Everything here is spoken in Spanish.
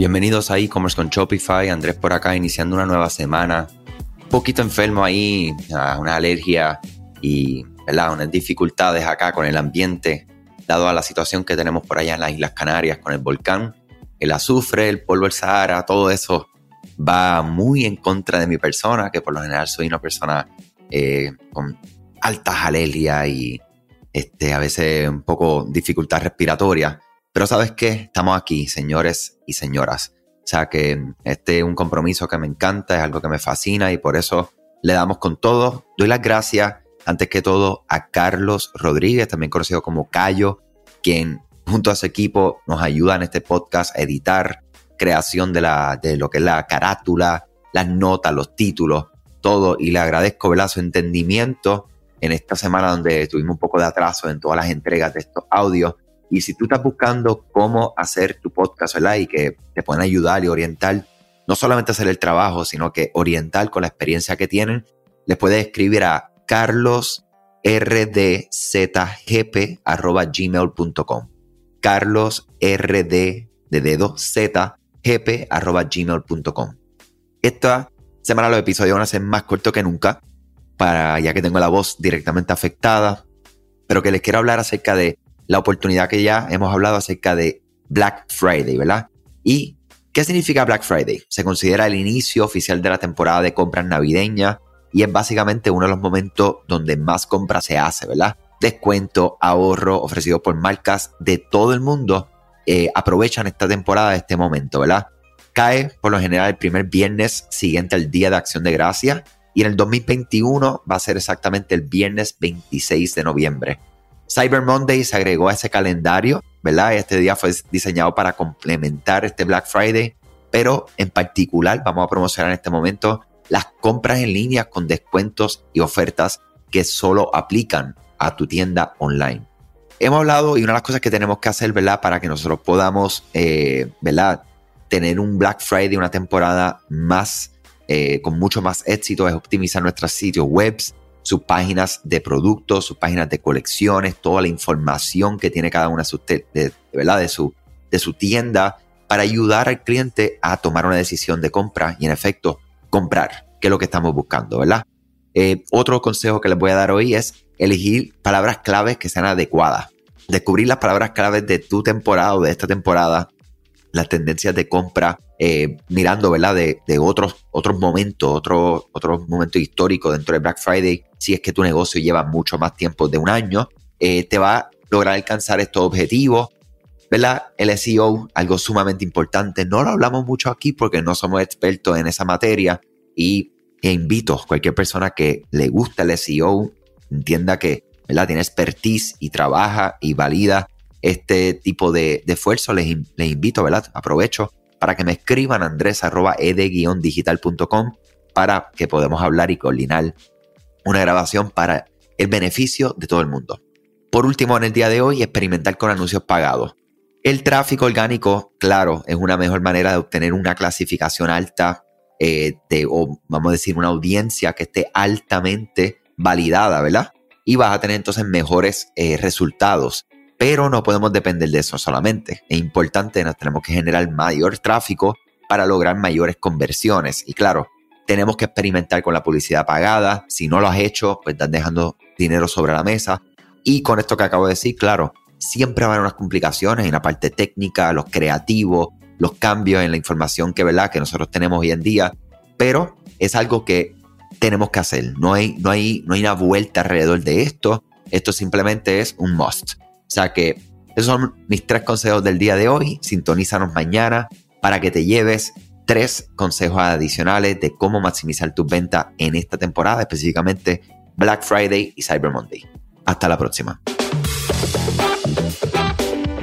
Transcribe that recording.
Bienvenidos a e-commerce con Shopify. Andrés por acá iniciando una nueva semana. Un poquito enfermo ahí, una alergia y unas dificultades acá con el ambiente, dado a la situación que tenemos por allá en las Islas Canarias con el volcán. El azufre, el polvo del Sahara, todo eso va muy en contra de mi persona, que por lo general soy una persona eh, con altas alergias y este, a veces un poco dificultad respiratoria. Pero sabes qué, estamos aquí, señores y señoras. O sea que este es un compromiso que me encanta, es algo que me fascina y por eso le damos con todo. Doy las gracias, antes que todo, a Carlos Rodríguez, también conocido como Cayo, quien junto a su equipo nos ayuda en este podcast a editar, creación de, la, de lo que es la carátula, las notas, los títulos, todo. Y le agradezco su entendimiento en esta semana donde tuvimos un poco de atraso en todas las entregas de estos audios y si tú estás buscando cómo hacer tu podcast, ¿verdad? Y que te pueden ayudar y orientar, no solamente hacer el trabajo, sino que orientar con la experiencia que tienen, les puedes escribir a carlosrdzgp.gmail.com carlosrd de dedo gmail.com Esta semana los episodios van a ser más cortos que nunca, para, ya que tengo la voz directamente afectada, pero que les quiero hablar acerca de la oportunidad que ya hemos hablado acerca de Black Friday, ¿verdad? ¿Y qué significa Black Friday? Se considera el inicio oficial de la temporada de compras navideñas y es básicamente uno de los momentos donde más compras se hace, ¿verdad? Descuento, ahorro ofrecido por marcas de todo el mundo eh, aprovechan esta temporada, este momento, ¿verdad? Cae por lo general el primer viernes siguiente al Día de Acción de Gracia y en el 2021 va a ser exactamente el viernes 26 de noviembre. Cyber Monday se agregó a ese calendario, ¿verdad? Este día fue diseñado para complementar este Black Friday, pero en particular vamos a promocionar en este momento las compras en línea con descuentos y ofertas que solo aplican a tu tienda online. Hemos hablado y una de las cosas que tenemos que hacer, ¿verdad? Para que nosotros podamos, eh, ¿verdad? Tener un Black Friday, una temporada más, eh, con mucho más éxito, es optimizar nuestros sitios webs, sus páginas de productos, sus páginas de colecciones, toda la información que tiene cada una de, ¿verdad? de, su, de su tienda para ayudar al cliente a tomar una decisión de compra y en efecto comprar, que es lo que estamos buscando, ¿verdad? Eh, otro consejo que les voy a dar hoy es elegir palabras claves que sean adecuadas. Descubrir las palabras claves de tu temporada o de esta temporada, las tendencias de compra, eh, mirando, ¿verdad? De, otros, otros momentos, otros otro momentos históricos dentro de Black Friday si es que tu negocio lleva mucho más tiempo de un año, eh, te va a lograr alcanzar estos objetivos. ¿Verdad? El SEO, algo sumamente importante. No lo hablamos mucho aquí porque no somos expertos en esa materia y invito a cualquier persona que le gusta el SEO, entienda que ¿verdad? tiene expertise y trabaja y valida este tipo de, esfuerzo, les, invito, ¿verdad? Aprovecho para que me escriban andres.ed-digital.com para que podamos hablar y coordinar una grabación para el beneficio de todo el mundo. Por último, en el día de hoy, experimentar con anuncios pagados. El tráfico orgánico, claro, es una mejor manera de obtener una clasificación alta eh, de, o vamos a decir, una audiencia que esté altamente validada, ¿verdad? Y vas a tener entonces mejores eh, resultados. Pero no podemos depender de eso solamente. Es importante, nos tenemos que generar mayor tráfico para lograr mayores conversiones. Y claro, tenemos que experimentar con la publicidad pagada. Si no lo has hecho, pues estás dejando dinero sobre la mesa. Y con esto que acabo de decir, claro, siempre va a haber unas complicaciones en la parte técnica, los creativos, los cambios en la información que, ¿verdad? que nosotros tenemos hoy en día. Pero es algo que tenemos que hacer. No hay, no, hay, no hay una vuelta alrededor de esto. Esto simplemente es un must. O sea que esos son mis tres consejos del día de hoy. Sintonízanos mañana para que te lleves tres consejos adicionales de cómo maximizar tus ventas en esta temporada, específicamente Black Friday y Cyber Monday. Hasta la próxima.